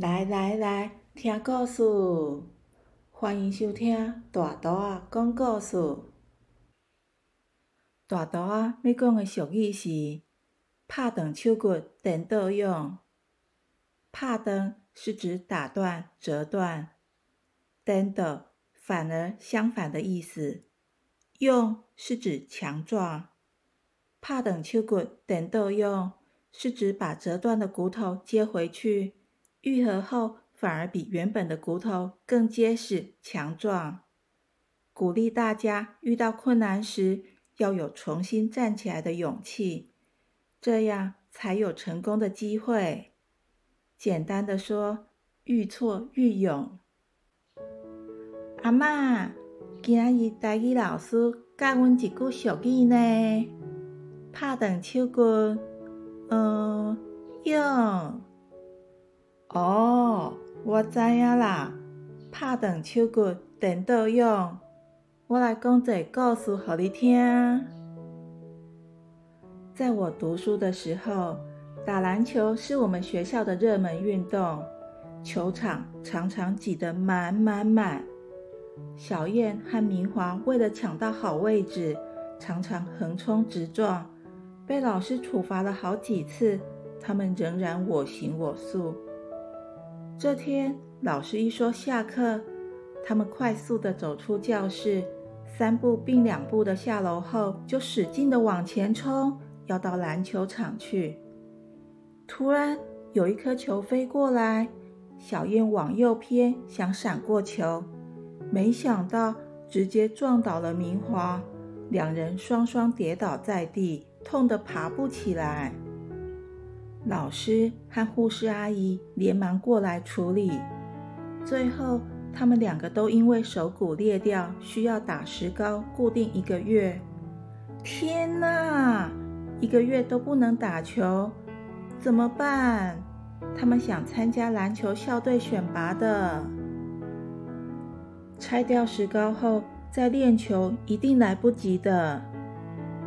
来来来，听故事，欢迎收听大图啊讲故事。大图啊要讲的俗语是“拍断手骨颠倒用”。拍断是指打断、折断，颠倒反而相反的意思。用是指强壮。拍断手骨颠倒用是指把折断的骨头接回去。愈合后，反而比原本的骨头更结实强壮。鼓励大家遇到困难时，要有重新站起来的勇气，这样才有成功的机会。简单的说，愈挫愈勇。阿嬷，今日台语老师教阮一句俗语呢，拍断手骨，嗯，用。我知影啦，拍断手骨颠倒用。我来讲一个故事给你听。在我读书的时候，打篮球是我们学校的热门运动，球场常常挤得满满满。小燕和明华为了抢到好位置，常常横冲直撞，被老师处罚了好几次，他们仍然我行我素。这天，老师一说下课，他们快速的走出教室，三步并两步的下楼后，就使劲的往前冲，要到篮球场去。突然，有一颗球飞过来，小燕往右偏，想闪过球，没想到直接撞倒了明华，两人双双跌倒在地，痛得爬不起来。老师和护士阿姨连忙过来处理，最后他们两个都因为手骨裂掉，需要打石膏固定一个月。天哪，一个月都不能打球，怎么办？他们想参加篮球校队选拔的，拆掉石膏后再练球一定来不及的。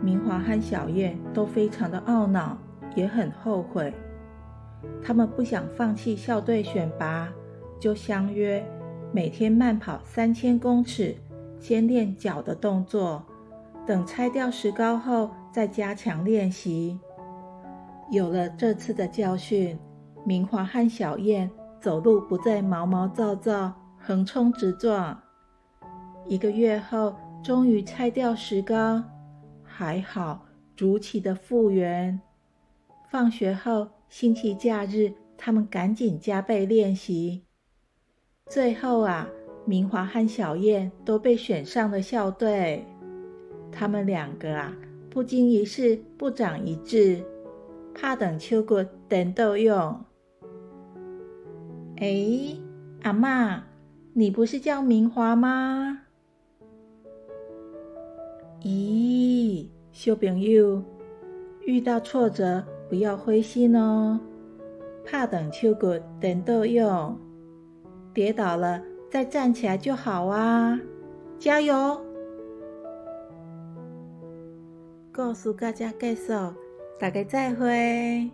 明华和小燕都非常的懊恼。也很后悔，他们不想放弃校队选拔，就相约每天慢跑三千公尺，先练脚的动作，等拆掉石膏后再加强练习。有了这次的教训，明华和小燕走路不再毛毛躁躁、横冲直撞。一个月后，终于拆掉石膏，还好如期的复原。放学后，星期假日，他们赶紧加倍练习。最后啊，明华和小燕都被选上了校队。他们两个啊，不经一事不长一智，怕等秋果等豆用。哎，阿妈，你不是叫明华吗？咦，小朋友，遇到挫折。不要灰心哦，怕等秋果等豆用，跌倒了再站起来就好啊！加油！告诉大家，介绍，大家再会。